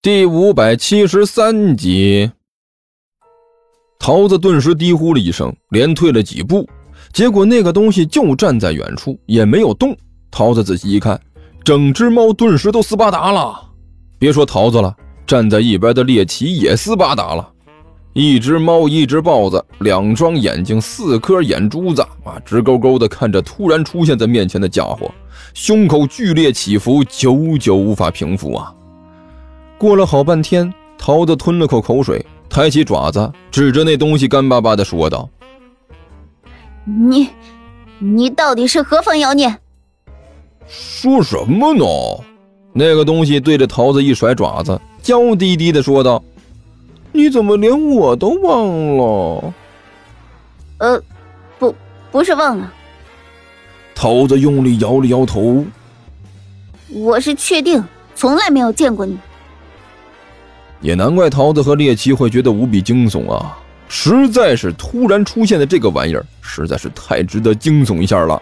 第五百七十三集，桃子顿时低呼了一声，连退了几步，结果那个东西就站在远处，也没有动。桃子仔细一看，整只猫顿时都斯巴达了。别说桃子了，站在一边的猎奇也斯巴达了。一只猫，一只豹子，两双眼睛，四颗眼珠子，啊，直勾勾的看着突然出现在面前的家伙，胸口剧烈起伏，久久无法平复啊。过了好半天，桃子吞了口口水，抬起爪子，指着那东西，干巴巴的说道：“你，你到底是何方妖孽？”说什么呢？那个东西对着桃子一甩爪子，娇滴滴的说道：“你怎么连我都忘了？”“呃，不，不是忘了。”桃子用力摇了摇头，“我是确定，从来没有见过你。”也难怪桃子和猎奇会觉得无比惊悚啊！实在是突然出现的这个玩意儿，实在是太值得惊悚一下了。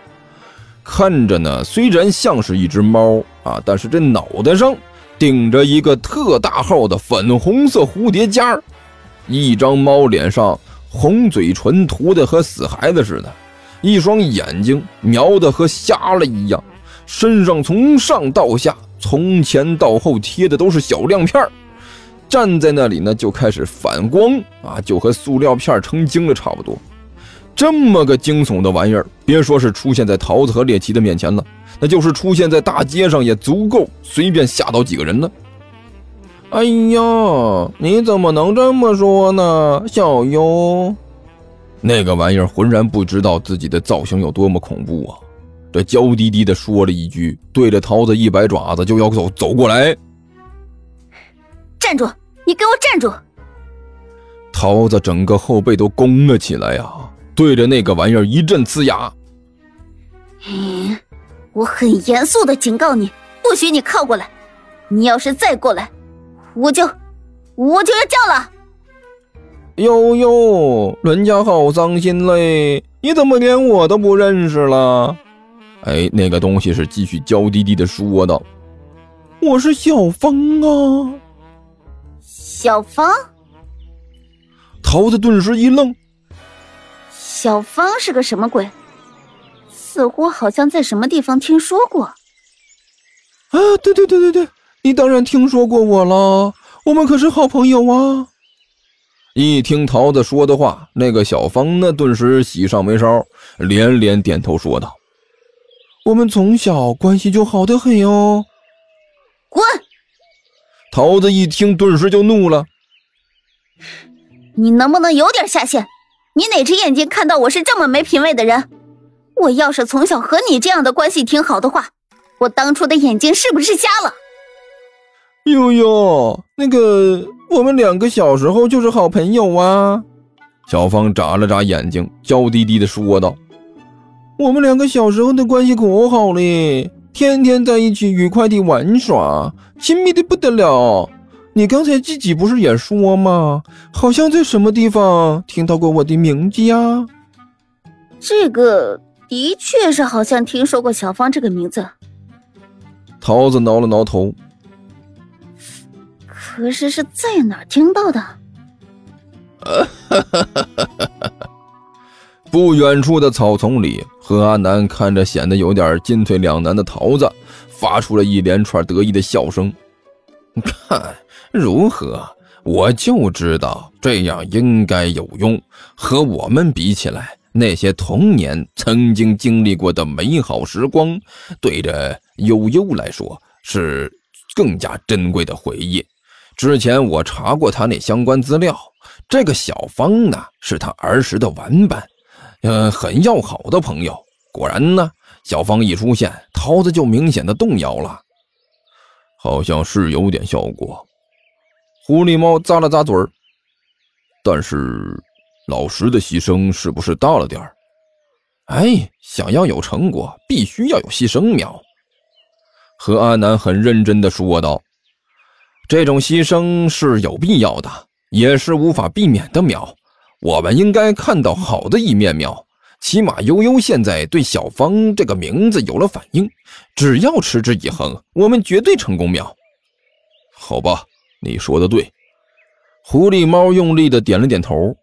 看着呢，虽然像是一只猫啊，但是这脑袋上顶着一个特大号的粉红色蝴蝶结儿，一张猫脸上红嘴唇涂的和死孩子似的，一双眼睛瞄的和瞎了一样，身上从上到下、从前到后贴的都是小亮片儿。站在那里呢，就开始反光啊，就和塑料片成精了差不多。这么个惊悚的玩意儿，别说是出现在桃子和猎奇的面前了，那就是出现在大街上也足够随便吓到几个人呢。哎呀，你怎么能这么说呢，小优？那个玩意儿浑然不知道自己的造型有多么恐怖啊！这娇滴滴的说了一句，对着桃子一摆爪子就要走走过来。站住！你给我站住！桃子整个后背都弓了起来呀，对着那个玩意儿一阵呲牙。嗯，我很严肃的警告你，不许你靠过来！你要是再过来，我就我就要叫了。呦呦，人家好伤心嘞！你怎么连我都不认识了？哎，那个东西是继续娇滴滴的说道：“我是小芳啊。”小芳，桃子顿时一愣。小芳是个什么鬼？似乎好像在什么地方听说过。啊，对对对对对，你当然听说过我了，我们可是好朋友啊！一听桃子说的话，那个小芳呢，顿时喜上眉梢，连连点头说道：“我们从小关系就好得很哟。”滚！桃子一听，顿时就怒了：“你能不能有点下限？你哪只眼睛看到我是这么没品位的人？我要是从小和你这样的关系挺好的话，我当初的眼睛是不是瞎了？”悠悠，那个，我们两个小时候就是好朋友啊。小芳眨了眨眼睛，娇滴滴的说道：“我们两个小时候的关系可好嘞。”天天在一起愉快的玩耍，亲密的不得了。你刚才自己不是也说吗？好像在什么地方听到过我的名字呀？这个的确是好像听说过小芳这个名字。桃子挠了挠头，可是是在哪听到的？不远处的草丛里，何阿南看着显得有点进退两难的桃子，发出了一连串得意的笑声。看如何？我就知道这样应该有用。和我们比起来，那些童年曾经经历过的美好时光，对着悠悠来说是更加珍贵的回忆。之前我查过他那相关资料，这个小芳呢，是他儿时的玩伴。嗯，很要好的朋友。果然呢，小芳一出现，桃子就明显的动摇了，好像是有点效果。狐狸猫咂了咂嘴儿，但是老石的牺牲是不是大了点儿？哎，想要有成果，必须要有牺牲苗。何阿南很认真的说道：“这种牺牲是有必要的，也是无法避免的苗。”我们应该看到好的一面喵，起码悠悠现在对小芳这个名字有了反应，只要持之以恒，我们绝对成功喵。好吧，你说的对。狐狸猫用力的点了点头。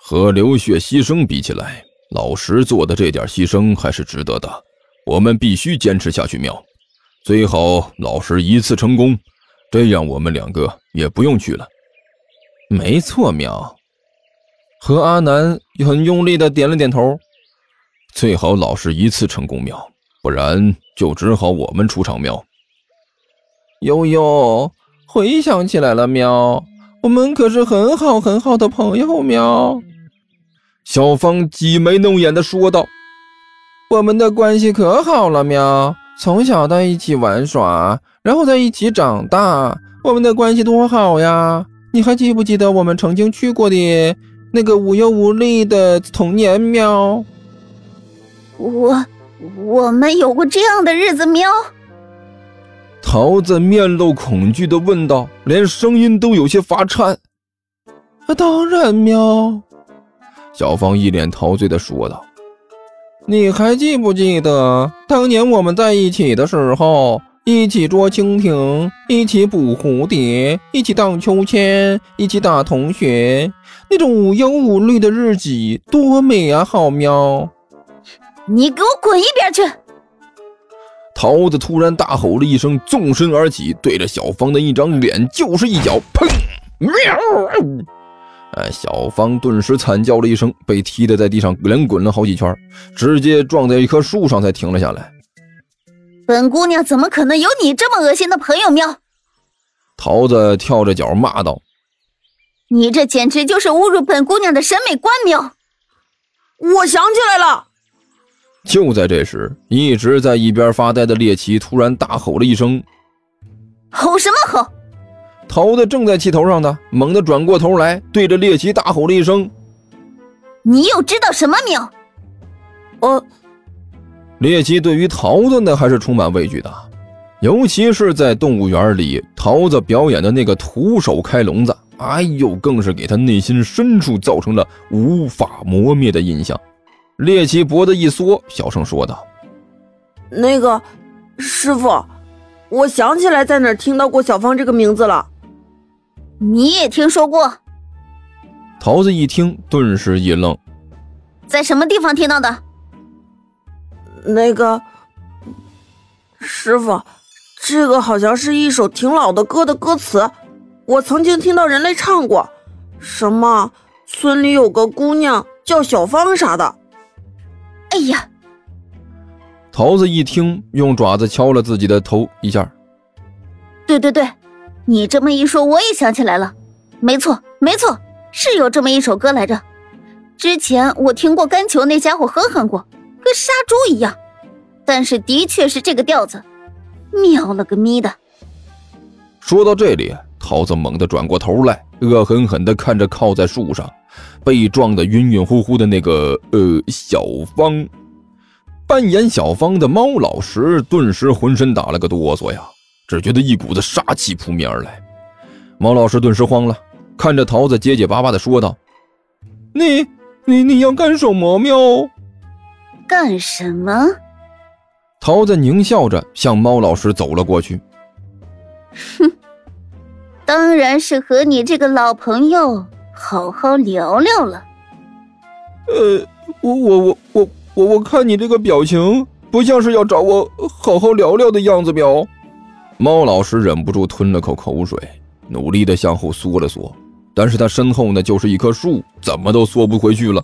和流血牺牲比起来，老石做的这点牺牲还是值得的。我们必须坚持下去，喵。最好老石一次成功，这样我们两个也不用去了。没错，喵。和阿南很用力的点了点头。最好老是一次成功，喵，不然就只好我们出场，喵。悠悠回想起来了，喵，我们可是很好很好的朋友，喵。小芳挤眉弄眼的说道：“我们的关系可好了，喵，从小在一起玩耍，然后在一起长大，我们的关系多好呀！你还记不记得我们曾经去过的那个无忧无虑的童年，喵？”我，我们有过这样的日子，喵。桃子面露恐惧的问道，连声音都有些发颤。当然，喵。小芳一脸陶醉的说道：“你还记不记得当年我们在一起的时候，一起捉蜻蜓，一起捕蝴蝶，一起荡秋千，一起打同学，那种无忧无虑的日子多美啊，好喵！”你给我滚一边去！桃子突然大吼了一声，纵身而起，对着小芳的一张脸就是一脚，砰！喵！哎，小芳顿时惨叫了一声，被踢得在地上连滚了好几圈，直接撞在一棵树上才停了下来。本姑娘怎么可能有你这么恶心的朋友？喵！桃子跳着脚骂道：“你这简直就是侮辱本姑娘的审美观！”喵！我想起来了。就在这时，一直在一边发呆的猎奇突然大吼了一声：“吼什么吼？”桃子正在气头上呢，猛地转过头来，对着猎奇大吼了一声：“你又知道什么喵？”呃，猎奇对于桃子呢还是充满畏惧的，尤其是在动物园里，桃子表演的那个徒手开笼子，哎呦，更是给他内心深处造成了无法磨灭的印象。猎奇脖子一缩，小声说道：“那个师傅，我想起来在哪儿听到过小芳这个名字了。你也听说过？”桃子一听，顿时一愣：“在什么地方听到的？”那个师傅，这个好像是一首挺老的歌的歌词，我曾经听到人类唱过，什么村里有个姑娘叫小芳啥的。哎呀！桃子一听，用爪子敲了自己的头一下。对对对，你这么一说，我也想起来了。没错，没错，是有这么一首歌来着。之前我听过甘球那家伙哼哼过，跟杀猪一样。但是的确是这个调子。喵了个咪的！说到这里，桃子猛地转过头来，恶狠狠地看着靠在树上。被撞得晕晕乎乎的那个呃小芳，扮演小芳的猫老师顿时浑身打了个哆嗦呀，只觉得一股子杀气扑面而来。猫老师顿时慌了，看着桃子结结巴巴的说道：“你你你要干什么？喵？干什么？”桃子狞笑着向猫老师走了过去。哼，当然是和你这个老朋友。好好聊聊了。呃，我我我我我我看你这个表情，不像是要找我好好聊聊的样子。喵。猫老师忍不住吞了口口水，努力的向后缩了缩，但是他身后呢就是一棵树，怎么都缩不回去了。